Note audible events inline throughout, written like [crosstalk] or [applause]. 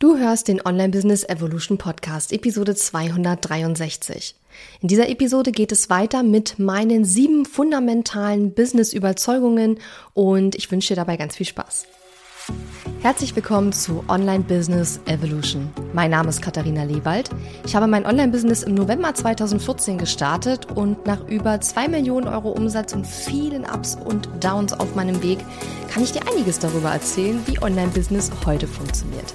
Du hörst den Online Business Evolution Podcast, Episode 263. In dieser Episode geht es weiter mit meinen sieben fundamentalen Business-Überzeugungen und ich wünsche dir dabei ganz viel Spaß. Herzlich willkommen zu Online Business Evolution. Mein Name ist Katharina Lewald. Ich habe mein Online-Business im November 2014 gestartet und nach über zwei Millionen Euro Umsatz und vielen Ups und Downs auf meinem Weg kann ich dir einiges darüber erzählen, wie Online-Business heute funktioniert.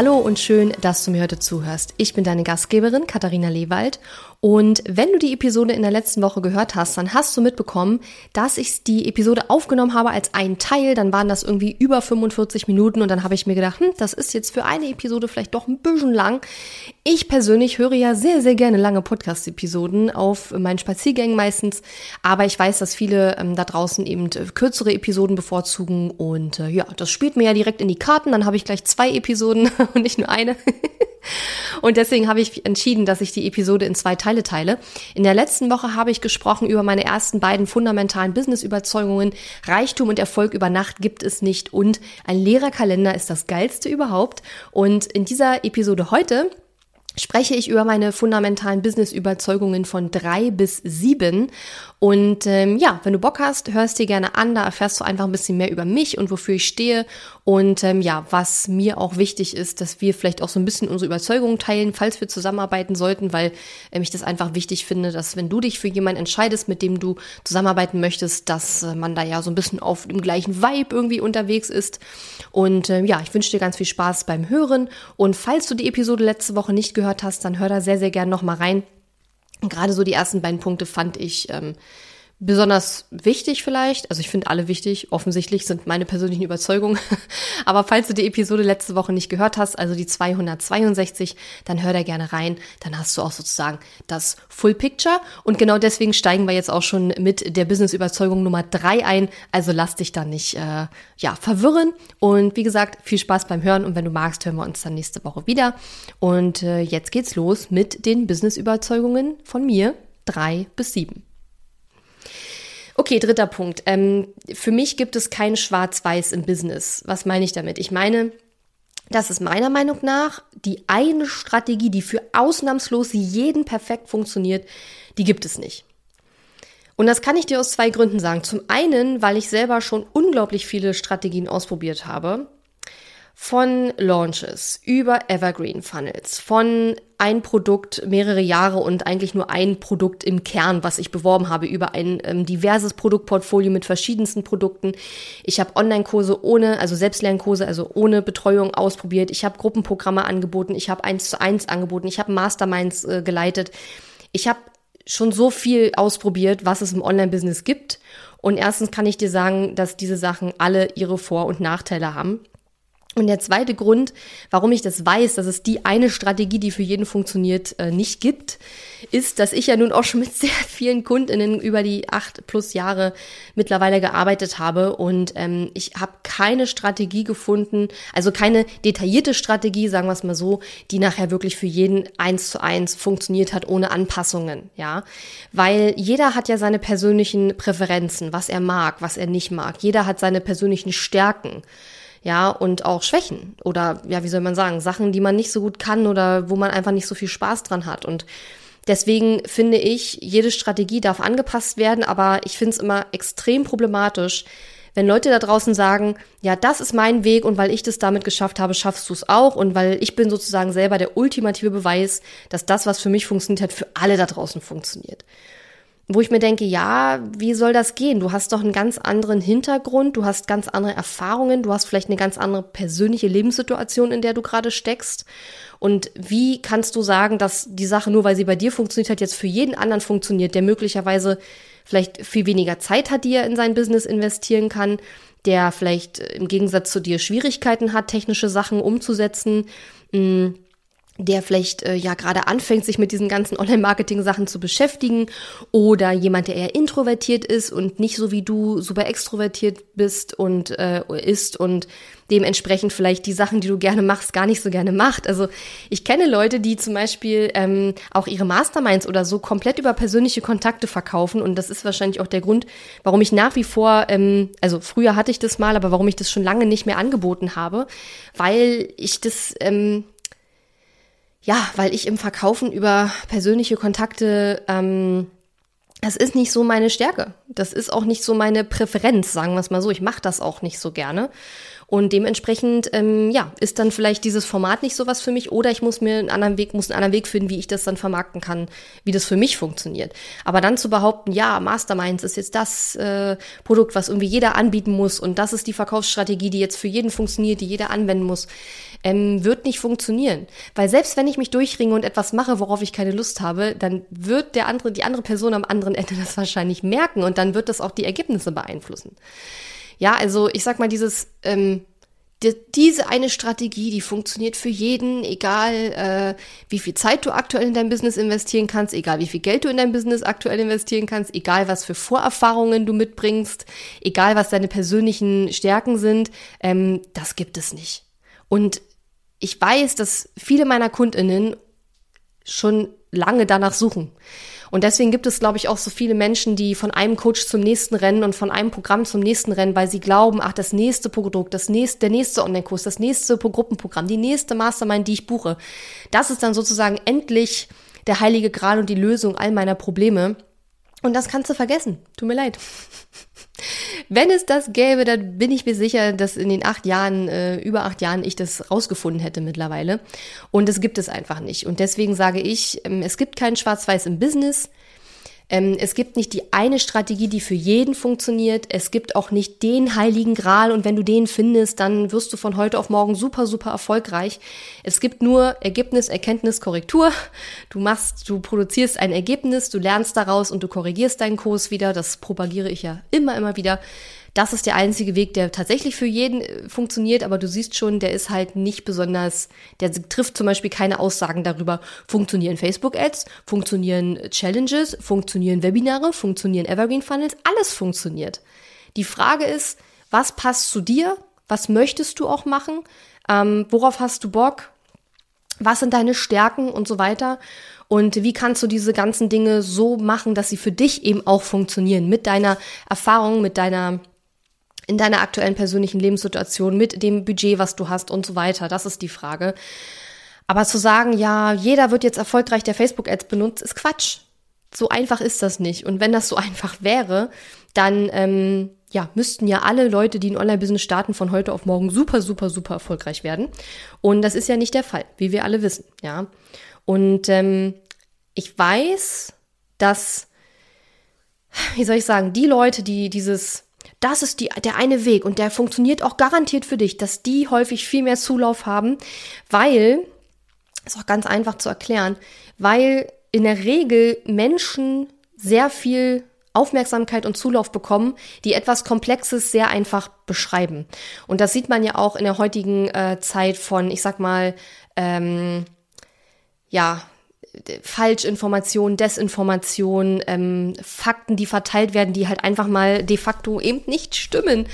Hallo und schön, dass du mir heute zuhörst. Ich bin deine Gastgeberin Katharina Lewald und wenn du die Episode in der letzten Woche gehört hast, dann hast du mitbekommen, dass ich die Episode aufgenommen habe als einen Teil. Dann waren das irgendwie über 45 Minuten und dann habe ich mir gedacht, hm, das ist jetzt für eine Episode vielleicht doch ein bisschen lang. Ich persönlich höre ja sehr, sehr gerne lange Podcast-Episoden auf meinen Spaziergängen meistens, aber ich weiß, dass viele ähm, da draußen eben äh, kürzere Episoden bevorzugen und äh, ja, das spielt mir ja direkt in die Karten. Dann habe ich gleich zwei Episoden [laughs] und nicht nur eine. [laughs] Und deswegen habe ich entschieden, dass ich die Episode in zwei Teile teile. In der letzten Woche habe ich gesprochen über meine ersten beiden fundamentalen Business-Überzeugungen. Reichtum und Erfolg über Nacht gibt es nicht und ein leerer Kalender ist das geilste überhaupt. Und in dieser Episode heute spreche ich über meine fundamentalen Business-Überzeugungen von drei bis sieben. Und ähm, ja, wenn du Bock hast, hörst dir gerne an, da erfährst du einfach ein bisschen mehr über mich und wofür ich stehe. Und ähm, ja, was mir auch wichtig ist, dass wir vielleicht auch so ein bisschen unsere Überzeugungen teilen, falls wir zusammenarbeiten sollten, weil ähm, ich das einfach wichtig finde, dass wenn du dich für jemanden entscheidest, mit dem du zusammenarbeiten möchtest, dass äh, man da ja so ein bisschen auf dem gleichen Vibe irgendwie unterwegs ist. Und ähm, ja, ich wünsche dir ganz viel Spaß beim Hören. Und falls du die Episode letzte Woche nicht gehört hast, dann hör da sehr, sehr gerne nochmal rein. Gerade so die ersten beiden Punkte fand ich ähm, besonders wichtig vielleicht. Also ich finde alle wichtig. Offensichtlich sind meine persönlichen Überzeugungen. [laughs] Aber falls du die Episode letzte Woche nicht gehört hast, also die 262, dann hör da gerne rein. Dann hast du auch sozusagen das Full Picture. Und genau deswegen steigen wir jetzt auch schon mit der Business-Überzeugung Nummer drei ein. Also lass dich da nicht äh, ja, verwirren. Und wie gesagt, viel Spaß beim Hören. Und wenn du magst, hören wir uns dann nächste Woche wieder. Und äh, jetzt geht's los mit den Business-Überzeugungen von mir. Drei bis sieben. Okay, dritter Punkt. Ähm, für mich gibt es kein Schwarz-Weiß im Business. Was meine ich damit? Ich meine, das ist meiner Meinung nach die eine Strategie, die für ausnahmslos jeden perfekt funktioniert, die gibt es nicht. Und das kann ich dir aus zwei Gründen sagen. Zum einen, weil ich selber schon unglaublich viele Strategien ausprobiert habe von Launches über Evergreen Funnels, von ein Produkt mehrere Jahre und eigentlich nur ein Produkt im Kern, was ich beworben habe, über ein ähm, diverses Produktportfolio mit verschiedensten Produkten. Ich habe Online-Kurse ohne, also Selbstlernkurse, also ohne Betreuung ausprobiert. Ich habe Gruppenprogramme angeboten. Ich habe eins zu eins angeboten. Ich habe Masterminds äh, geleitet. Ich habe schon so viel ausprobiert, was es im Online-Business gibt. Und erstens kann ich dir sagen, dass diese Sachen alle ihre Vor- und Nachteile haben. Und der zweite Grund, warum ich das weiß, dass es die eine Strategie, die für jeden funktioniert, äh, nicht gibt, ist, dass ich ja nun auch [laughs] schon mit sehr vielen Kundinnen über die acht plus Jahre mittlerweile gearbeitet habe. Und ähm, ich habe keine Strategie gefunden, also keine detaillierte Strategie, sagen wir es mal so, die nachher wirklich für jeden eins zu eins funktioniert hat ohne Anpassungen, ja, weil jeder hat ja seine persönlichen Präferenzen, was er mag, was er nicht mag. Jeder hat seine persönlichen Stärken ja, und auch Schwächen oder ja, wie soll man sagen, Sachen, die man nicht so gut kann oder wo man einfach nicht so viel Spaß dran hat. Und deswegen finde ich, jede Strategie darf angepasst werden, aber ich finde es immer extrem problematisch, wenn Leute da draußen sagen, ja, das ist mein Weg und weil ich das damit geschafft habe, schaffst du es auch und weil ich bin sozusagen selber der ultimative Beweis, dass das, was für mich funktioniert hat, für alle da draußen funktioniert wo ich mir denke, ja, wie soll das gehen? Du hast doch einen ganz anderen Hintergrund, du hast ganz andere Erfahrungen, du hast vielleicht eine ganz andere persönliche Lebenssituation, in der du gerade steckst. Und wie kannst du sagen, dass die Sache nur, weil sie bei dir funktioniert hat, jetzt für jeden anderen funktioniert, der möglicherweise vielleicht viel weniger Zeit hat, die er in sein Business investieren kann, der vielleicht im Gegensatz zu dir Schwierigkeiten hat, technische Sachen umzusetzen, mm, der vielleicht äh, ja gerade anfängt, sich mit diesen ganzen Online-Marketing-Sachen zu beschäftigen oder jemand, der eher introvertiert ist und nicht so wie du super extrovertiert bist und äh, ist und dementsprechend vielleicht die Sachen, die du gerne machst, gar nicht so gerne macht. Also ich kenne Leute, die zum Beispiel ähm, auch ihre Masterminds oder so komplett über persönliche Kontakte verkaufen und das ist wahrscheinlich auch der Grund, warum ich nach wie vor, ähm, also früher hatte ich das mal, aber warum ich das schon lange nicht mehr angeboten habe, weil ich das ähm, ja, weil ich im Verkaufen über persönliche Kontakte ähm, das ist nicht so meine Stärke. Das ist auch nicht so meine Präferenz, sagen wir es mal so. Ich mache das auch nicht so gerne. Und dementsprechend, ähm, ja, ist dann vielleicht dieses Format nicht so was für mich oder ich muss mir einen anderen Weg, muss einen anderen Weg finden, wie ich das dann vermarkten kann, wie das für mich funktioniert. Aber dann zu behaupten, ja, Masterminds ist jetzt das äh, Produkt, was irgendwie jeder anbieten muss und das ist die Verkaufsstrategie, die jetzt für jeden funktioniert, die jeder anwenden muss, ähm, wird nicht funktionieren. Weil selbst wenn ich mich durchringe und etwas mache, worauf ich keine Lust habe, dann wird der andere, die andere Person am anderen Ende [laughs] das wahrscheinlich merken und dann wird das auch die Ergebnisse beeinflussen. Ja, also ich sag mal, dieses, ähm, die, diese eine Strategie, die funktioniert für jeden, egal äh, wie viel Zeit du aktuell in dein Business investieren kannst, egal wie viel Geld du in dein Business aktuell investieren kannst, egal was für Vorerfahrungen du mitbringst, egal was deine persönlichen Stärken sind, ähm, das gibt es nicht. Und ich weiß, dass viele meiner Kundinnen schon lange danach suchen. Und deswegen gibt es, glaube ich, auch so viele Menschen, die von einem Coach zum nächsten rennen und von einem Programm zum nächsten rennen, weil sie glauben, ach, das nächste Produkt, das nächste, der nächste Online-Kurs, das nächste Gruppenprogramm, die nächste Mastermind, die ich buche, das ist dann sozusagen endlich der heilige Gral und die Lösung all meiner Probleme. Und das kannst du vergessen. Tut mir leid. Wenn es das gäbe, dann bin ich mir sicher, dass in den acht Jahren, äh, über acht Jahren, ich das rausgefunden hätte mittlerweile. Und es gibt es einfach nicht. Und deswegen sage ich, ähm, es gibt kein Schwarz-Weiß im Business. Ähm, es gibt nicht die eine Strategie, die für jeden funktioniert. Es gibt auch nicht den heiligen Gral und wenn du den findest, dann wirst du von heute auf morgen super, super erfolgreich. Es gibt nur Ergebnis, Erkenntnis, Korrektur. Du machst, du produzierst ein Ergebnis, du lernst daraus und du korrigierst deinen Kurs wieder. Das propagiere ich ja immer, immer wieder. Das ist der einzige Weg, der tatsächlich für jeden äh, funktioniert, aber du siehst schon, der ist halt nicht besonders, der trifft zum Beispiel keine Aussagen darüber, funktionieren Facebook-Ads, funktionieren Challenges, funktionieren Webinare, funktionieren Evergreen Funnels, alles funktioniert. Die Frage ist, was passt zu dir? Was möchtest du auch machen? Ähm, worauf hast du Bock? Was sind deine Stärken und so weiter? Und wie kannst du diese ganzen Dinge so machen, dass sie für dich eben auch funktionieren? Mit deiner Erfahrung, mit deiner in deiner aktuellen persönlichen Lebenssituation, mit dem Budget, was du hast und so weiter. Das ist die Frage. Aber zu sagen, ja, jeder wird jetzt erfolgreich, der Facebook-Ads benutzt, ist Quatsch. So einfach ist das nicht. Und wenn das so [laughs] einfach wäre, dann ähm, ja, müssten ja alle Leute, die ein Online-Business starten, von heute auf morgen super, super, super erfolgreich werden. Und das ist ja nicht der Fall, wie wir alle wissen, ja. Und ähm, ich weiß, dass, wie soll ich sagen, die Leute, die dieses das ist die, der eine Weg und der funktioniert auch garantiert für dich, dass die häufig viel mehr Zulauf haben, weil, ist auch ganz einfach zu erklären, weil in der Regel Menschen sehr viel Aufmerksamkeit und Zulauf bekommen, die etwas Komplexes sehr einfach beschreiben. Und das sieht man ja auch in der heutigen äh, Zeit von, ich sag mal, ähm, ja, Falschinformation, Desinformation, ähm, Fakten, die verteilt werden, die halt einfach mal de facto eben nicht stimmen.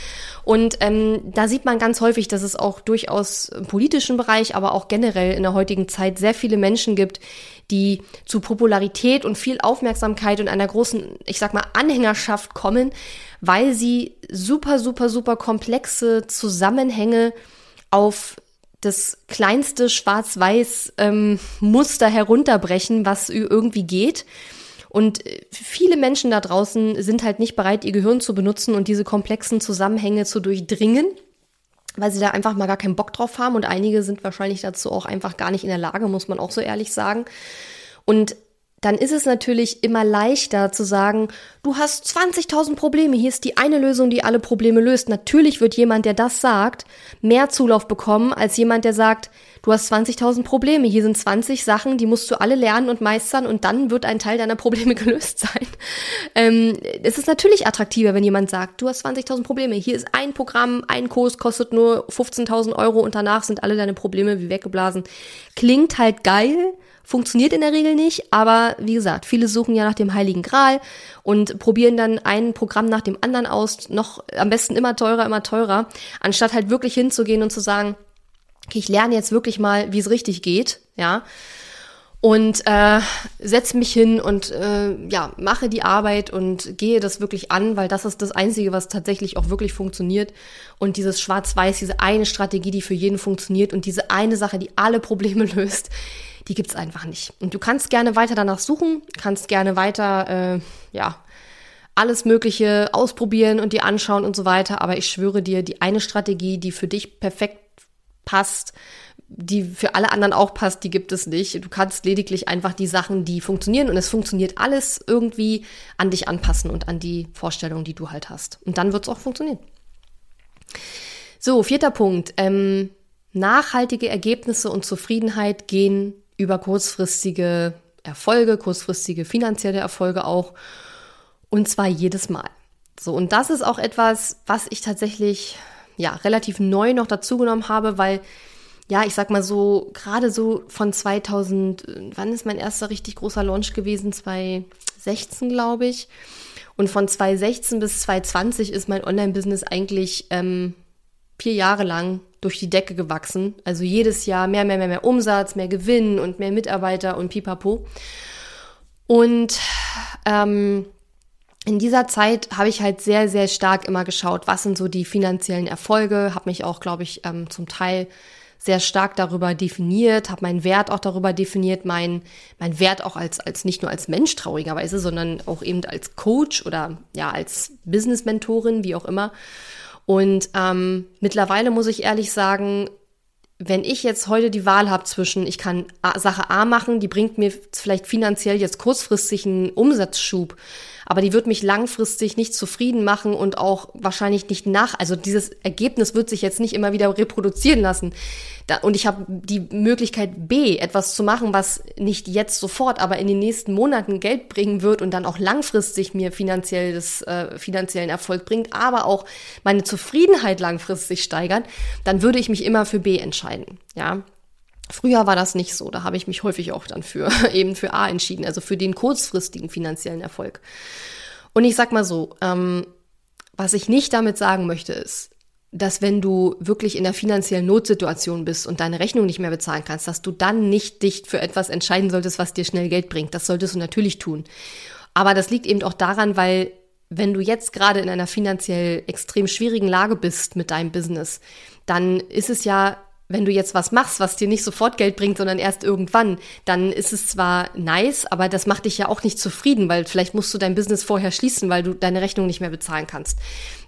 Und ähm, da sieht man ganz häufig, dass es auch durchaus im politischen Bereich, aber auch generell in der heutigen Zeit sehr viele Menschen gibt, die zu Popularität und viel Aufmerksamkeit und einer großen, ich sag mal, Anhängerschaft kommen, weil sie super, super, super komplexe Zusammenhänge auf das kleinste schwarz-weiß ähm, herunterbrechen, was irgendwie geht. Und äh, viele Menschen da draußen sind halt nicht bereit, ihr Gehirn zu benutzen und diese komplexen Zusammenhänge zu durchdringen, weil sie da einfach mal gar keinen Bock drauf haben. Und einige sind wahrscheinlich dazu auch einfach gar nicht in der Lage, muss man auch so ehrlich sagen. Und dann ist es natürlich immer leichter zu sagen, du hast 20.000 Probleme, hier ist die eine Lösung, die alle Probleme löst. Natürlich wird jemand, der das sagt, mehr Zulauf bekommen als jemand, der sagt, du hast 20.000 Probleme, hier sind 20 Sachen, die musst du alle lernen und meistern und dann wird ein Teil deiner Probleme [laughs] gelöst sein. Ähm, es ist natürlich attraktiver, wenn jemand sagt, du hast 20.000 Probleme, hier ist ein Programm, ein Kurs kostet nur 15.000 Euro und danach sind alle deine Probleme wie weggeblasen. Klingt halt geil, Funktioniert in der Regel nicht, aber wie gesagt, viele suchen ja nach dem Heiligen Gral und probieren dann ein Programm nach dem anderen aus, noch am besten immer teurer, immer teurer, anstatt halt wirklich hinzugehen und zu sagen, okay, ich lerne jetzt wirklich mal, wie es richtig geht, ja, und äh, setze mich hin und äh, ja mache die Arbeit und gehe das wirklich an, weil das ist das Einzige, was tatsächlich auch wirklich funktioniert. Und dieses Schwarz-Weiß, diese eine Strategie, die für jeden funktioniert und diese eine Sache, die alle Probleme [laughs] löst, die gibt's einfach nicht. Und du kannst gerne weiter danach suchen, kannst gerne weiter, äh, ja, alles Mögliche ausprobieren und dir anschauen und so weiter. Aber ich schwöre dir, die eine Strategie, die für dich perfekt passt, die für alle anderen auch passt, die gibt es nicht. Du kannst lediglich einfach die Sachen, die funktionieren und es funktioniert alles irgendwie an dich anpassen und an die Vorstellung, die du halt hast. Und dann wird es auch funktionieren. So, vierter Punkt. Ähm, nachhaltige Ergebnisse und Zufriedenheit gehen über kurzfristige Erfolge, kurzfristige finanzielle Erfolge auch. Und zwar jedes Mal. So, und das ist auch etwas, was ich tatsächlich ja relativ neu noch dazugenommen habe, weil ja, ich sag mal so, gerade so von 2000, wann ist mein erster richtig großer Launch gewesen? 2016, glaube ich. Und von 2016 bis 2020 ist mein Online-Business eigentlich ähm, vier Jahre lang durch die Decke gewachsen. Also jedes Jahr mehr, mehr, mehr, mehr Umsatz, mehr Gewinn und mehr Mitarbeiter und pipapo. Und ähm, in dieser Zeit habe ich halt sehr, sehr stark immer geschaut, was sind so die finanziellen Erfolge, habe mich auch, glaube ich, ähm, zum Teil sehr stark darüber definiert, habe meinen Wert auch darüber definiert, mein, mein Wert auch als, als nicht nur als Mensch traurigerweise, sondern auch eben als Coach oder ja als Business-Mentorin, wie auch immer. Und ähm, mittlerweile muss ich ehrlich sagen, wenn ich jetzt heute die Wahl habe zwischen, ich kann Sache A machen, die bringt mir vielleicht finanziell jetzt kurzfristig einen Umsatzschub, aber die wird mich langfristig nicht zufrieden machen und auch wahrscheinlich nicht nach, also dieses Ergebnis wird sich jetzt nicht immer wieder reproduzieren lassen. Da, und ich habe die Möglichkeit B, etwas zu machen, was nicht jetzt sofort, aber in den nächsten Monaten Geld bringen wird und dann auch langfristig mir finanzielles, äh, finanziellen Erfolg bringt, aber auch meine Zufriedenheit langfristig steigern, dann würde ich mich immer für B entscheiden. Ja, Früher war das nicht so. Da habe ich mich häufig auch dann für [laughs] eben für A entschieden, also für den kurzfristigen finanziellen Erfolg. Und ich sag mal so, ähm, was ich nicht damit sagen möchte, ist, dass wenn du wirklich in der finanziellen Notsituation bist und deine Rechnung nicht mehr bezahlen kannst, dass du dann nicht dich für etwas entscheiden solltest, was dir schnell Geld bringt. Das solltest du natürlich tun. Aber das liegt eben auch daran, weil wenn du jetzt gerade in einer finanziell extrem schwierigen Lage bist mit deinem Business, dann ist es ja wenn du jetzt was machst, was dir nicht sofort Geld bringt, sondern erst irgendwann, dann ist es zwar nice, aber das macht dich ja auch nicht zufrieden, weil vielleicht musst du dein Business vorher schließen, weil du deine Rechnung nicht mehr bezahlen kannst.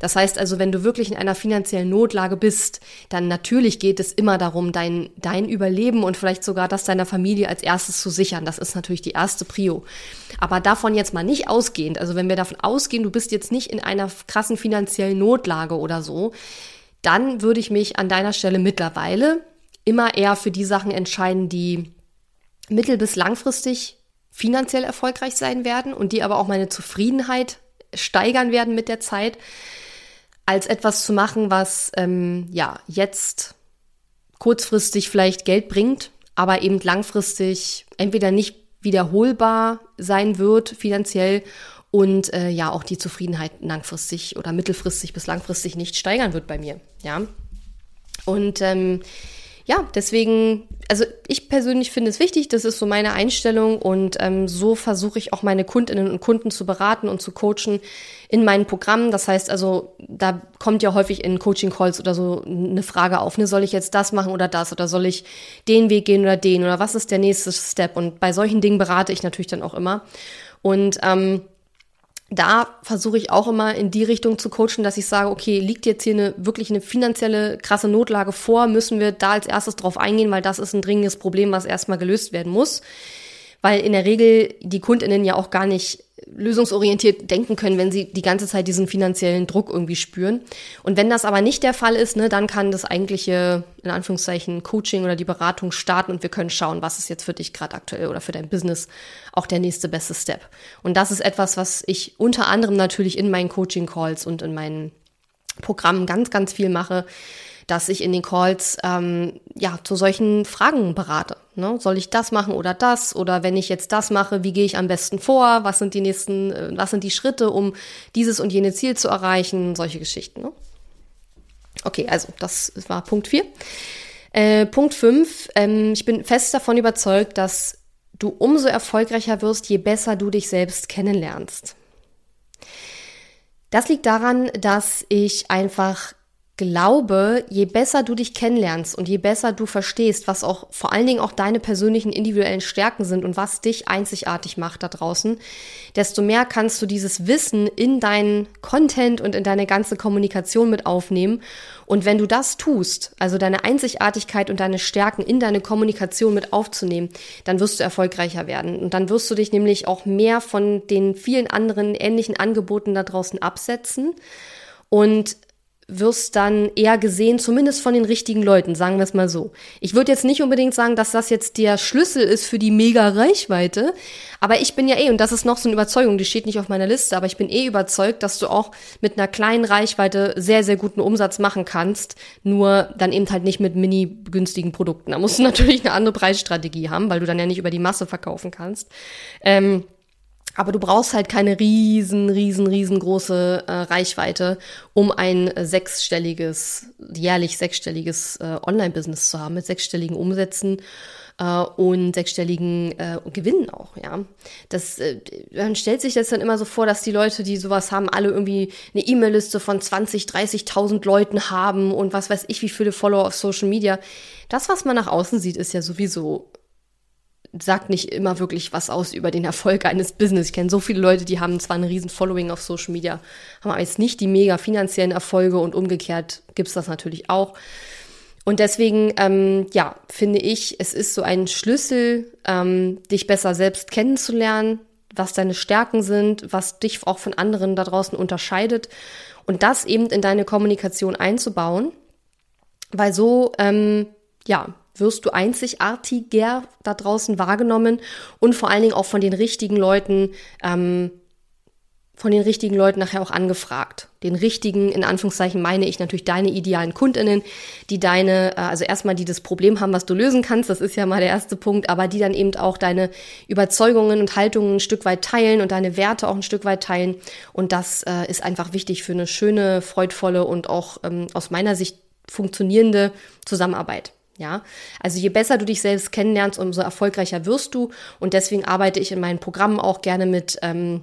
Das heißt also, wenn du wirklich in einer finanziellen Notlage bist, dann natürlich geht es immer darum, dein, dein Überleben und vielleicht sogar das deiner Familie als erstes zu sichern. Das ist natürlich die erste Prio. Aber davon jetzt mal nicht ausgehend, also wenn wir davon ausgehen, du bist jetzt nicht in einer krassen finanziellen Notlage oder so, dann würde ich mich an deiner Stelle mittlerweile immer eher für die Sachen entscheiden, die mittel- bis langfristig finanziell erfolgreich sein werden und die aber auch meine Zufriedenheit steigern werden mit der Zeit, als etwas zu machen, was ähm, ja jetzt kurzfristig vielleicht Geld bringt, aber eben langfristig entweder nicht wiederholbar sein wird finanziell und äh, ja auch die Zufriedenheit langfristig oder mittelfristig bis langfristig nicht steigern wird bei mir. Ja. Und ähm, ja, deswegen, also ich persönlich finde es wichtig, das ist so meine Einstellung und ähm, so versuche ich auch meine Kundinnen und Kunden zu beraten und zu coachen in meinen Programmen. Das heißt also, da kommt ja häufig in Coaching-Calls oder so eine Frage auf, ne, soll ich jetzt das machen oder das oder soll ich den Weg gehen oder den oder was ist der nächste Step? Und bei solchen Dingen berate ich natürlich dann auch immer. Und ähm, da versuche ich auch immer in die Richtung zu coachen, dass ich sage, okay, liegt jetzt hier eine wirklich eine finanzielle krasse Notlage vor, müssen wir da als erstes drauf eingehen, weil das ist ein dringendes Problem, was erstmal gelöst werden muss. weil in der Regel die Kundinnen ja auch gar nicht lösungsorientiert denken können, wenn sie die ganze Zeit diesen finanziellen Druck irgendwie spüren. Und wenn das aber nicht der Fall ist, ne, dann kann das eigentliche, in Anführungszeichen, Coaching oder die Beratung starten und wir können schauen, was ist jetzt für dich gerade aktuell oder für dein Business auch der nächste beste Step. Und das ist etwas, was ich unter anderem natürlich in meinen Coaching-Calls und in meinen Programmen ganz, ganz viel mache, dass ich in den Calls ähm, ja zu solchen Fragen berate. Ne? Soll ich das machen oder das? Oder wenn ich jetzt das mache, wie gehe ich am besten vor? Was sind die nächsten, äh, was sind die Schritte, um dieses und jene Ziel zu erreichen? Solche Geschichten. Ne? Okay, also das war Punkt 4. Äh, Punkt 5. Ähm, ich bin fest davon überzeugt, dass du umso erfolgreicher wirst, je besser du dich selbst kennenlernst. Das liegt daran, dass ich einfach glaube, je besser du dich kennenlernst und je besser du verstehst, was auch vor allen Dingen auch deine persönlichen individuellen Stärken sind und was dich einzigartig macht da draußen, desto mehr kannst du dieses Wissen in deinen Content und in deine ganze Kommunikation mit aufnehmen. Und wenn du das tust, also deine Einzigartigkeit und deine Stärken in deine Kommunikation mit aufzunehmen, dann wirst du erfolgreicher werden. Und dann wirst du dich nämlich auch mehr von den vielen anderen ähnlichen Angeboten da draußen absetzen. Und wirst dann eher gesehen, zumindest von den richtigen Leuten, sagen wir es mal so. Ich würde jetzt nicht unbedingt sagen, dass das jetzt der Schlüssel ist für die mega Reichweite, aber ich bin ja eh, und das ist noch so eine Überzeugung, die steht nicht auf meiner Liste, aber ich bin eh überzeugt, dass du auch mit einer kleinen Reichweite sehr, sehr guten Umsatz machen kannst, nur dann eben halt nicht mit mini günstigen Produkten. Da musst du [laughs] natürlich eine andere Preisstrategie haben, weil du dann ja nicht über die Masse verkaufen kannst. Ähm, aber du brauchst halt keine riesen, riesen, riesengroße äh, Reichweite, um ein sechsstelliges, jährlich sechsstelliges äh, Online-Business zu haben mit sechsstelligen Umsätzen äh, und sechsstelligen äh, Gewinnen auch, ja. Das, äh, man stellt sich das dann immer so vor, dass die Leute, die sowas haben, alle irgendwie eine E-Mail-Liste von 20, 30.000 Leuten haben und was weiß ich, wie viele Follower auf Social Media. Das, was man nach außen sieht, ist ja sowieso sagt nicht immer wirklich was aus über den Erfolg eines Business. Ich kenne so viele Leute, die haben zwar ein riesen Following auf Social Media, haben aber jetzt nicht die mega finanziellen Erfolge und umgekehrt gibt's das natürlich auch. Und deswegen, ähm, ja, finde ich, es ist so ein Schlüssel, ähm, dich besser selbst kennenzulernen, was deine Stärken sind, was dich auch von anderen da draußen unterscheidet und das eben in deine Kommunikation einzubauen, weil so, ähm, ja, wirst du einzigartiger da draußen wahrgenommen und vor allen Dingen auch von den richtigen Leuten, ähm, von den richtigen Leuten nachher auch angefragt. Den richtigen, in Anführungszeichen meine ich natürlich deine idealen Kundinnen, die deine, äh, also erstmal die das Problem haben, was du lösen kannst, das ist ja mal der erste Punkt, aber die dann eben auch deine Überzeugungen und Haltungen ein Stück weit teilen und deine Werte auch ein Stück weit teilen. Und das äh, ist einfach wichtig für eine schöne, freudvolle und auch ähm, aus meiner Sicht funktionierende Zusammenarbeit. Ja, also je besser du dich selbst kennenlernst, umso erfolgreicher wirst du. Und deswegen arbeite ich in meinen Programmen auch gerne mit ähm,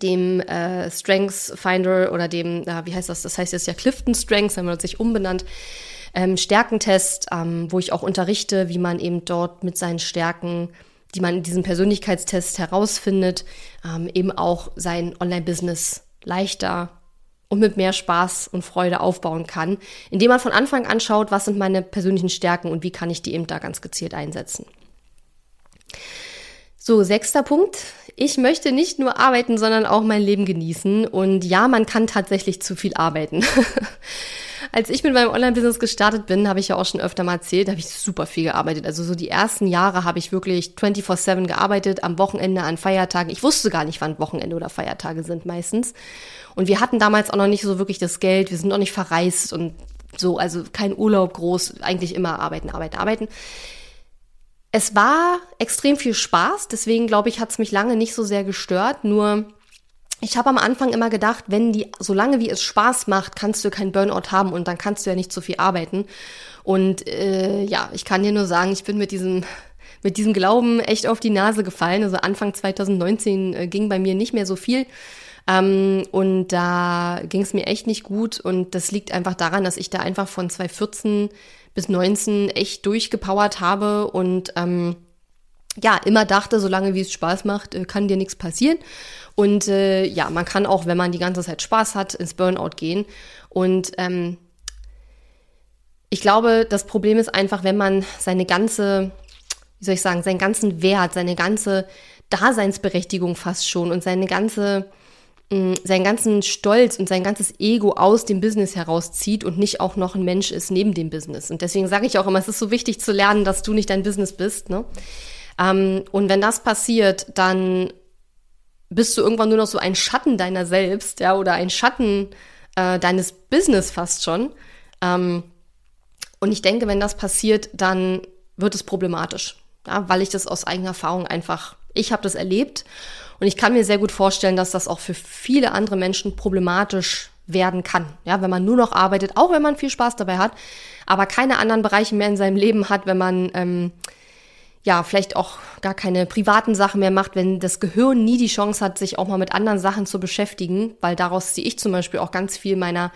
dem äh, Strengths Finder oder dem, äh, wie heißt das? Das heißt jetzt ja Clifton Strengths, haben wir sich umbenannt. Ähm, Stärkentest, ähm, wo ich auch unterrichte, wie man eben dort mit seinen Stärken, die man in diesem Persönlichkeitstest herausfindet, ähm, eben auch sein Online-Business leichter und mit mehr Spaß und Freude aufbauen kann, indem man von Anfang an schaut, was sind meine persönlichen Stärken und wie kann ich die eben da ganz gezielt einsetzen. So, sechster Punkt. Ich möchte nicht nur arbeiten, sondern auch mein Leben genießen. Und ja, man kann tatsächlich zu viel arbeiten. [laughs] Als ich mit meinem Online-Business gestartet bin, habe ich ja auch schon öfter mal erzählt, habe ich super viel gearbeitet. Also so die ersten Jahre habe ich wirklich 24-7 gearbeitet, am Wochenende, an Feiertagen. Ich wusste gar nicht, wann Wochenende oder Feiertage sind meistens. Und wir hatten damals auch noch nicht so wirklich das Geld, wir sind noch nicht verreist und so, also kein Urlaub groß, eigentlich immer arbeiten, arbeiten, arbeiten. Es war extrem viel Spaß, deswegen glaube ich, hat es mich lange nicht so sehr gestört. Nur ich habe am Anfang immer gedacht, wenn die, solange wie es Spaß macht, kannst du keinen Burnout haben und dann kannst du ja nicht so viel arbeiten. Und äh, ja, ich kann dir nur sagen, ich bin mit diesem mit diesem Glauben echt auf die Nase gefallen. Also Anfang 2019 äh, ging bei mir nicht mehr so viel. Ähm, und da ging es mir echt nicht gut. Und das liegt einfach daran, dass ich da einfach von 2014 bis 19 echt durchgepowert habe und ähm, ja, immer dachte, solange wie es Spaß macht, äh, kann dir nichts passieren. Und äh, ja, man kann auch, wenn man die ganze Zeit Spaß hat, ins Burnout gehen. Und ähm, ich glaube, das Problem ist einfach, wenn man seine ganze wie soll ich sagen, seinen ganzen Wert, seine ganze Daseinsberechtigung fast schon und seine ganze, mh, seinen ganzen Stolz und sein ganzes Ego aus dem Business herauszieht und nicht auch noch ein Mensch ist neben dem Business. Und deswegen sage ich auch immer, es ist so wichtig zu lernen, dass du nicht dein Business bist. Ne? Ähm, und wenn das passiert, dann bist du irgendwann nur noch so ein Schatten deiner selbst, ja, oder ein Schatten äh, deines Business fast schon. Ähm, und ich denke, wenn das passiert, dann wird es problematisch, ja, weil ich das aus eigener Erfahrung einfach, ich habe das erlebt und ich kann mir sehr gut vorstellen, dass das auch für viele andere Menschen problematisch werden kann, ja, wenn man nur noch arbeitet, auch wenn man viel Spaß dabei hat, aber keine anderen Bereiche mehr in seinem Leben hat, wenn man ähm, ja, vielleicht auch gar keine privaten Sachen mehr macht, wenn das Gehirn nie die Chance hat, sich auch mal mit anderen Sachen zu beschäftigen, weil daraus ziehe ich zum Beispiel auch ganz viel meiner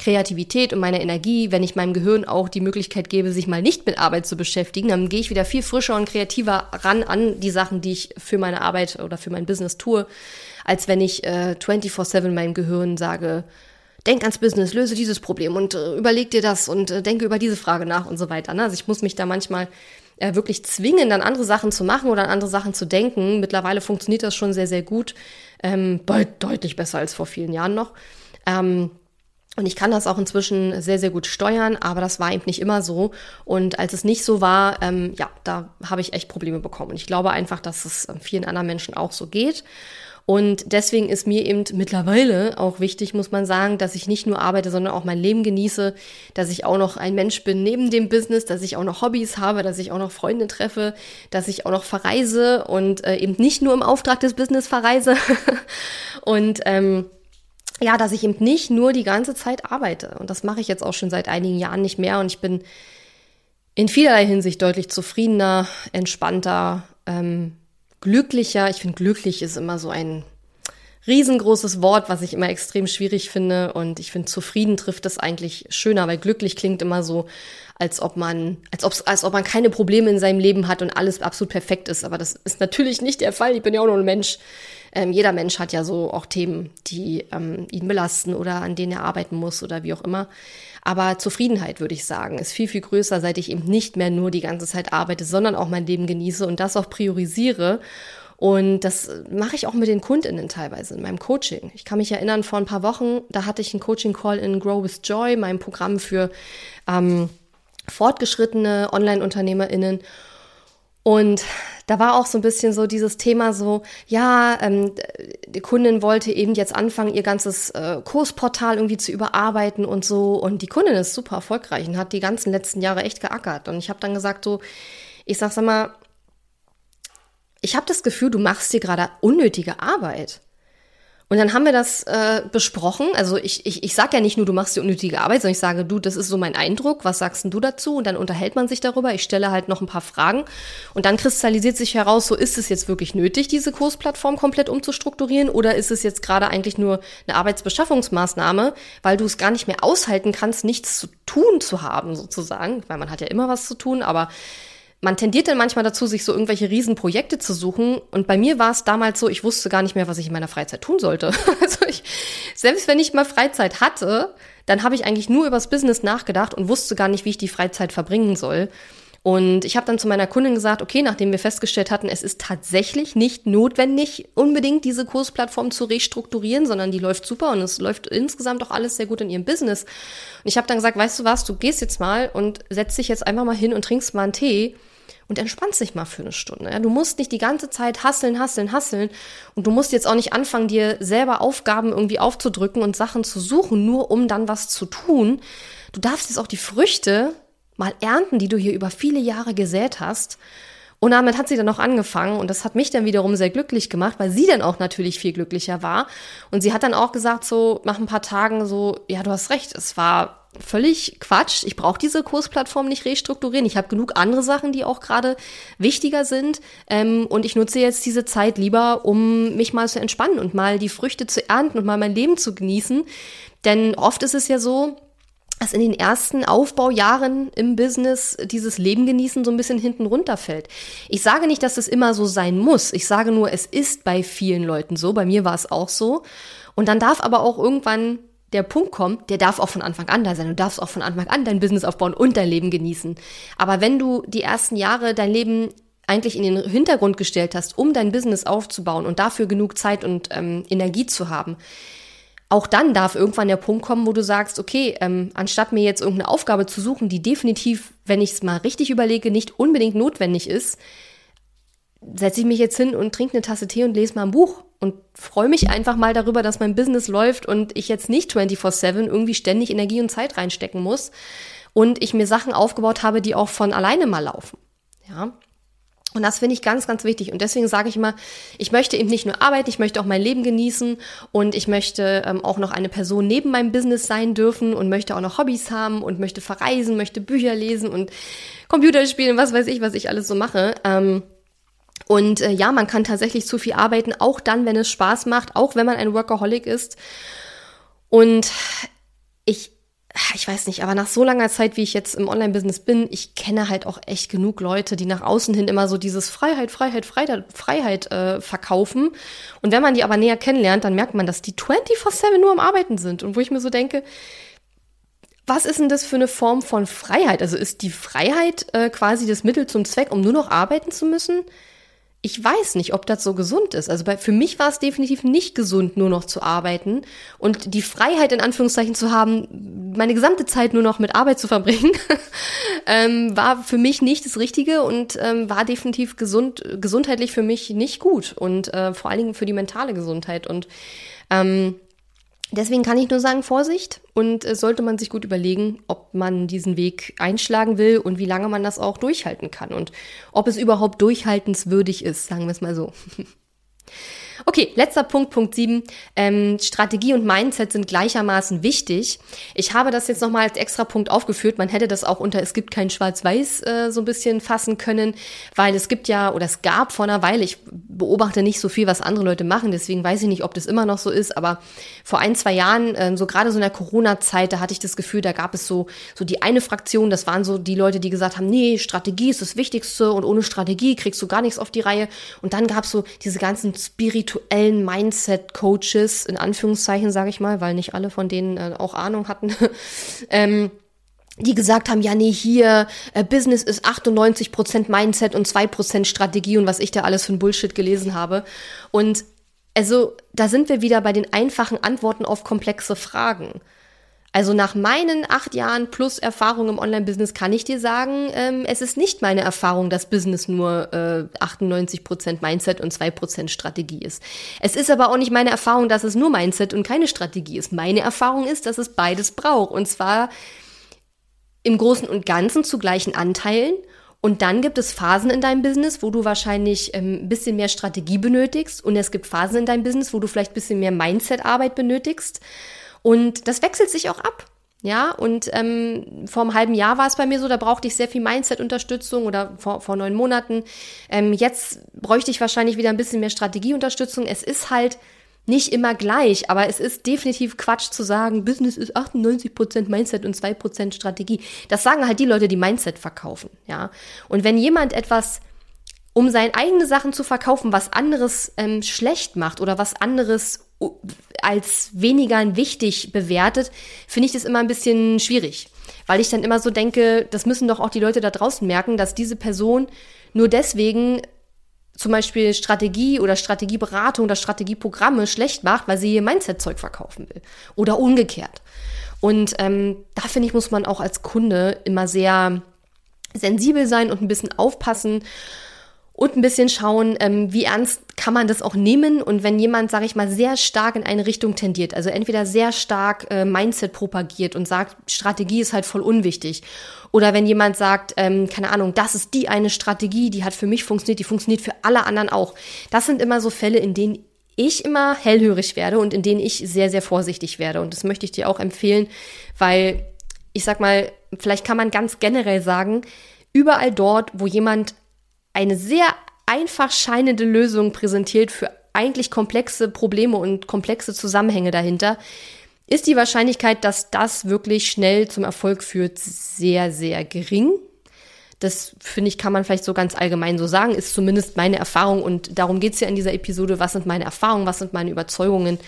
Kreativität und meiner Energie, wenn ich meinem Gehirn auch die Möglichkeit gebe, sich mal nicht mit Arbeit zu beschäftigen, dann gehe ich wieder viel frischer und kreativer ran an die Sachen, die ich für meine Arbeit oder für mein Business tue, als wenn ich äh, 24/7 meinem Gehirn sage, denk ans Business, löse dieses Problem und äh, überleg dir das und äh, denke über diese Frage nach und so weiter. Ne? Also ich muss mich da manchmal äh, wirklich zwingen, dann andere Sachen zu machen oder an andere Sachen zu denken. Mittlerweile funktioniert das schon sehr, sehr gut. Ähm, deutlich besser als vor vielen Jahren noch. Ähm, und ich kann das auch inzwischen sehr, sehr gut steuern, aber das war eben nicht immer so. Und als es nicht so war, ähm, ja, da habe ich echt Probleme bekommen. Und ich glaube einfach, dass es vielen anderen Menschen auch so geht. Und deswegen ist mir eben mittlerweile auch wichtig, muss man sagen, dass ich nicht nur arbeite, sondern auch mein Leben genieße, dass ich auch noch ein Mensch bin neben dem Business, dass ich auch noch Hobbys habe, dass ich auch noch Freunde treffe, dass ich auch noch verreise und äh, eben nicht nur im Auftrag des Business verreise. [laughs] und ähm, ja, dass ich eben nicht nur die ganze Zeit arbeite. Und das mache ich jetzt auch schon seit einigen Jahren nicht mehr. Und ich bin in vielerlei Hinsicht deutlich zufriedener, entspannter, ähm, glücklicher. Ich finde, glücklich ist immer so ein riesengroßes Wort, was ich immer extrem schwierig finde. Und ich finde, zufrieden trifft es eigentlich schöner, weil glücklich klingt immer so, als ob man, als ob, als ob man keine Probleme in seinem Leben hat und alles absolut perfekt ist. Aber das ist natürlich nicht der Fall. Ich bin ja auch nur ein Mensch. Ähm, jeder Mensch hat ja so auch Themen, die ähm, ihn belasten oder an denen er arbeiten muss oder wie auch immer. Aber Zufriedenheit, würde ich sagen, ist viel, viel größer, seit ich eben nicht mehr nur die ganze Zeit arbeite, sondern auch mein Leben genieße und das auch priorisiere. Und das mache ich auch mit den KundInnen teilweise in meinem Coaching. Ich kann mich erinnern, vor ein paar Wochen, da hatte ich einen Coaching-Call in Grow with Joy, meinem Programm für ähm, fortgeschrittene Online-UnternehmerInnen. Und da war auch so ein bisschen so dieses Thema so, ja, ähm, die Kundin wollte eben jetzt anfangen, ihr ganzes äh, Kursportal irgendwie zu überarbeiten und so. Und die Kundin ist super erfolgreich und hat die ganzen letzten Jahre echt geackert. Und ich habe dann gesagt so, ich sag sag mal, ich habe das Gefühl, du machst dir gerade unnötige Arbeit. Und dann haben wir das äh, besprochen. Also ich, ich, ich sage ja nicht nur, du machst die unnötige Arbeit, sondern ich sage, du, das ist so mein Eindruck, was sagst denn du dazu? Und dann unterhält man sich darüber. Ich stelle halt noch ein paar Fragen. Und dann kristallisiert sich heraus, so ist es jetzt wirklich nötig, diese Kursplattform komplett umzustrukturieren? Oder ist es jetzt gerade eigentlich nur eine Arbeitsbeschaffungsmaßnahme, weil du es gar nicht mehr aushalten kannst, nichts zu tun zu haben, sozusagen? Weil man hat ja immer was zu tun, aber man tendiert dann manchmal dazu, sich so irgendwelche Riesenprojekte zu suchen. Und bei mir war es damals so, ich wusste gar nicht mehr, was ich in meiner Freizeit tun sollte. [laughs] Also ich, selbst wenn ich mal Freizeit hatte, dann habe ich eigentlich nur übers Business nachgedacht und wusste gar nicht, wie ich die Freizeit verbringen soll. Und ich habe dann zu meiner Kundin gesagt, okay, nachdem wir festgestellt hatten, es ist tatsächlich nicht notwendig, unbedingt diese Kursplattform zu restrukturieren, sondern die läuft super und es läuft insgesamt auch alles sehr gut in ihrem Business. Und ich habe dann gesagt, weißt du was, du gehst jetzt mal und setzt dich jetzt einfach mal hin und trinkst mal einen Tee und entspannst dich mal für eine Stunde. Du musst nicht die ganze Zeit hasseln, hasseln, hasseln und du musst jetzt auch nicht anfangen, dir selber Aufgaben irgendwie aufzudrücken und Sachen zu suchen, nur um dann was zu tun. Du darfst jetzt auch die Früchte mal ernten, die du hier über viele Jahre gesät hast. Und damit hat sie dann auch angefangen und das hat mich dann wiederum sehr glücklich gemacht, weil sie dann auch natürlich viel glücklicher war. Und sie hat dann auch gesagt, so nach ein paar Tagen so, ja, du hast recht, es war völlig Quatsch. Ich brauche diese Kursplattform nicht restrukturieren. Ich habe genug andere Sachen, die auch gerade wichtiger sind. Ähm, und ich nutze jetzt diese Zeit lieber, um mich mal zu entspannen und mal die Früchte zu ernten und mal mein Leben zu genießen. Denn oft ist es ja so, dass in den ersten Aufbaujahren im Business dieses Leben genießen so ein bisschen hinten runterfällt. Ich sage nicht, dass es immer so sein muss. Ich sage nur, es ist bei vielen Leuten so. Bei mir war es auch so. Und dann darf aber auch irgendwann der Punkt kommt, der darf auch von Anfang an da sein. Du darfst auch von Anfang an dein Business aufbauen und dein Leben genießen. Aber wenn du die ersten Jahre dein Leben eigentlich in den Hintergrund gestellt hast, um dein Business aufzubauen und dafür genug Zeit und ähm, Energie zu haben, auch dann darf irgendwann der Punkt kommen, wo du sagst, okay, ähm, anstatt mir jetzt irgendeine Aufgabe zu suchen, die definitiv, wenn ich es mal richtig überlege, nicht unbedingt notwendig ist, setze ich mich jetzt hin und trinke eine Tasse Tee und lese mal ein Buch und freue mich einfach mal darüber, dass mein Business läuft und ich jetzt nicht 24/7 irgendwie ständig Energie und Zeit reinstecken muss und ich mir Sachen aufgebaut habe, die auch von alleine mal laufen. Ja. Und das finde ich ganz, ganz wichtig. Und deswegen sage ich immer, ich möchte eben nicht nur arbeiten, ich möchte auch mein Leben genießen und ich möchte ähm, auch noch eine Person neben meinem Business sein dürfen und möchte auch noch Hobbys haben und möchte verreisen, möchte Bücher lesen und Computer spielen, was weiß ich, was ich alles so mache. Ähm, und äh, ja, man kann tatsächlich zu viel arbeiten, auch dann, wenn es Spaß macht, auch wenn man ein Workaholic ist. Und ich, ich weiß nicht, aber nach so langer Zeit, wie ich jetzt im Online-Business bin, ich kenne halt auch echt genug Leute, die nach außen hin immer so dieses Freiheit, Freiheit, Freiheit, Freiheit äh, verkaufen. Und wenn man die aber näher kennenlernt, dann merkt man, dass die 24-7 nur am Arbeiten sind. Und wo ich mir so denke, was ist denn das für eine Form von Freiheit? Also ist die Freiheit äh, quasi das Mittel zum Zweck, um nur noch arbeiten zu müssen? Ich weiß nicht, ob das so gesund ist. Also bei, für mich war es definitiv nicht gesund, nur noch zu arbeiten und die Freiheit in Anführungszeichen zu haben, meine gesamte Zeit nur noch mit Arbeit zu verbringen, [laughs] ähm, war für mich nicht das Richtige und ähm, war definitiv gesund, gesundheitlich für mich nicht gut und äh, vor allen Dingen für die mentale Gesundheit und ähm, Deswegen kann ich nur sagen, Vorsicht und äh, sollte man sich gut überlegen, ob man diesen Weg einschlagen will und wie lange man das auch durchhalten kann und ob es überhaupt durchhaltenswürdig ist, sagen wir es mal so. [laughs] Okay, letzter Punkt, Punkt 7. Ähm, Strategie und Mindset sind gleichermaßen wichtig. Ich habe das jetzt nochmal als extra Punkt aufgeführt. Man hätte das auch unter Es gibt kein Schwarz-Weiß äh, so ein bisschen fassen können, weil es gibt ja, oder es gab vor einer Weile, ich beobachte nicht so viel, was andere Leute machen, deswegen weiß ich nicht, ob das immer noch so ist, aber vor ein, zwei Jahren, äh, so gerade so in der Corona-Zeit, da hatte ich das Gefühl, da gab es so, so die eine Fraktion, das waren so die Leute, die gesagt haben, nee, Strategie ist das Wichtigste und ohne Strategie kriegst du gar nichts auf die Reihe. Und dann gab es so diese ganzen Spirit spirituellen Mindset-Coaches, in Anführungszeichen sage ich mal, weil nicht alle von denen äh, auch Ahnung hatten, [laughs] ähm, die gesagt haben, ja, nee, hier, äh, Business ist 98% Mindset und 2% Strategie und was ich da alles für ein Bullshit gelesen habe. Und also, da sind wir wieder bei den einfachen Antworten auf komplexe Fragen. Also nach meinen acht Jahren plus Erfahrung im Online-Business kann ich dir sagen, ähm, es ist nicht meine Erfahrung, dass Business nur äh, 98% Mindset und 2% Strategie ist. Es ist aber auch nicht meine Erfahrung, dass es nur Mindset und keine Strategie ist. Meine Erfahrung ist, dass es beides braucht. Und zwar im Großen und Ganzen zu gleichen Anteilen. Und dann gibt es Phasen in deinem Business, wo du wahrscheinlich ähm, ein bisschen mehr Strategie benötigst. Und es gibt Phasen in deinem Business, wo du vielleicht ein bisschen mehr Mindset-Arbeit benötigst. Und das wechselt sich auch ab. Ja, und ähm, vor einem halben Jahr war es bei mir so, da brauchte ich sehr viel Mindset-Unterstützung oder vor, vor neun Monaten. Ähm, jetzt bräuchte ich wahrscheinlich wieder ein bisschen mehr Strategieunterstützung. Es ist halt nicht immer gleich, aber es ist definitiv Quatsch zu sagen, Business ist 98% Mindset und 2% Strategie. Das sagen halt die Leute, die Mindset verkaufen, ja. Und wenn jemand etwas um seine eigene Sachen zu verkaufen, was anderes ähm, schlecht macht oder was anderes als weniger wichtig bewertet, finde ich das immer ein bisschen schwierig. Weil ich dann immer so denke, das müssen doch auch die Leute da draußen merken, dass diese Person nur deswegen zum Beispiel Strategie oder Strategieberatung oder Strategieprogramme schlecht macht, weil sie ihr Mindset-Zeug verkaufen will. Oder umgekehrt. Und ähm, da finde ich, muss man auch als Kunde immer sehr sensibel sein und ein bisschen aufpassen und ein bisschen schauen, ähm, wie ernst kann man das auch nehmen und wenn jemand, sage ich mal, sehr stark in eine Richtung tendiert, also entweder sehr stark äh, Mindset propagiert und sagt, Strategie ist halt voll unwichtig oder wenn jemand sagt, ähm, keine Ahnung, das ist die eine Strategie, die hat für mich funktioniert, die funktioniert für alle anderen auch. Das sind immer so Fälle, in denen ich immer hellhörig werde und in denen ich sehr, sehr vorsichtig werde. Und das möchte ich dir auch empfehlen, weil ich sag mal, vielleicht kann man ganz generell sagen, überall dort, wo jemand eine sehr einfach scheinende Lösung präsentiert für eigentlich komplexe Probleme und komplexe Zusammenhänge dahinter, ist die Wahrscheinlichkeit, dass das wirklich schnell zum Erfolg führt, sehr, sehr gering. Das finde ich, kann man vielleicht so ganz allgemein so sagen, ist zumindest meine Erfahrung und darum geht es ja in dieser Episode. Was sind meine Erfahrungen, was sind meine Überzeugungen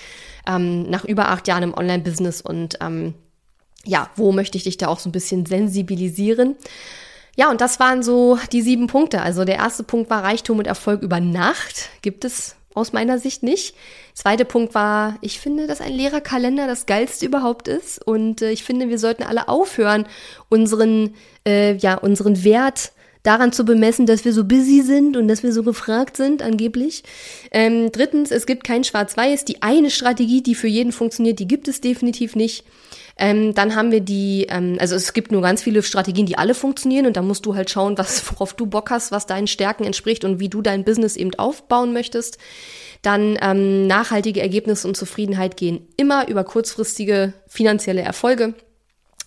ähm, nach über acht Jahren im Online-Business und ähm, ja, wo möchte ich dich da auch so ein bisschen sensibilisieren? Ja, und das waren so die sieben Punkte. Also der erste Punkt war Reichtum und Erfolg über Nacht. Gibt es aus meiner Sicht nicht. Zweiter Punkt war, ich finde, dass ein leerer Kalender das geilste überhaupt ist. Und äh, ich finde, wir sollten alle aufhören, unseren, äh, ja, unseren Wert daran zu bemessen, dass wir so busy sind und dass wir so gefragt sind, angeblich. Ähm, drittens, es gibt kein Schwarz-Weiß. Die eine Strategie, die für jeden funktioniert, die gibt es definitiv nicht. Ähm, dann haben wir die, ähm, also es gibt nur ganz viele Strategien, die alle funktionieren und da musst du halt schauen, was, [laughs] worauf du Bock hast, was deinen Stärken entspricht und wie du dein Business eben aufbauen möchtest. Dann ähm, nachhaltige Ergebnisse und Zufriedenheit gehen immer über kurzfristige finanzielle Erfolge.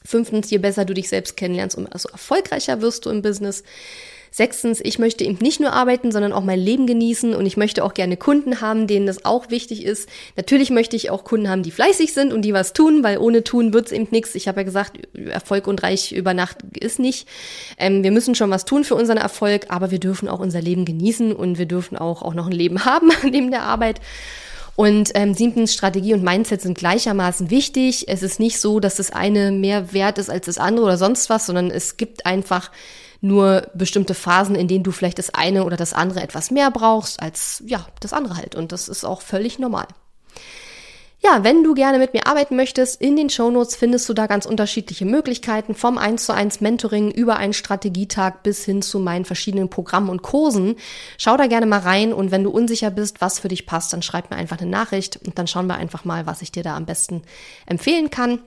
Fünftens, je besser du dich selbst kennenlernst, umso erfolgreicher wirst du im Business. Sechstens, ich möchte eben nicht nur arbeiten, sondern auch mein Leben genießen und ich möchte auch gerne Kunden haben, denen das auch wichtig ist. Natürlich möchte ich auch Kunden haben, die fleißig sind und die was tun, weil ohne tun wird's eben nichts. Ich habe ja gesagt, Erfolg und Reich über Nacht ist nicht. Ähm, wir müssen schon was tun für unseren Erfolg, aber wir dürfen auch unser Leben genießen und wir dürfen auch, auch noch ein Leben [laughs] haben [laughs] neben der Arbeit. Und ähm, siebtens, Strategie und Mindset sind gleichermaßen wichtig. Es ist nicht so, dass das eine mehr wert ist als das andere oder sonst was, sondern es gibt einfach nur bestimmte Phasen, in denen du vielleicht das eine oder das andere etwas mehr brauchst als ja, das andere halt. Und das ist auch völlig normal. Ja, wenn du gerne mit mir arbeiten möchtest, in den Shownotes findest du da ganz unterschiedliche Möglichkeiten, vom 1 zu 1 Mentoring über einen Strategietag bis hin zu meinen verschiedenen Programmen und Kursen. Schau da gerne mal rein und wenn du unsicher bist, was für dich passt, dann schreib mir einfach eine Nachricht und dann schauen wir einfach mal, was ich dir da am besten empfehlen kann.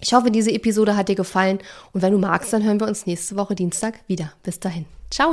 Ich hoffe, diese Episode hat dir gefallen und wenn du magst, dann hören wir uns nächste Woche Dienstag wieder. Bis dahin. Ciao!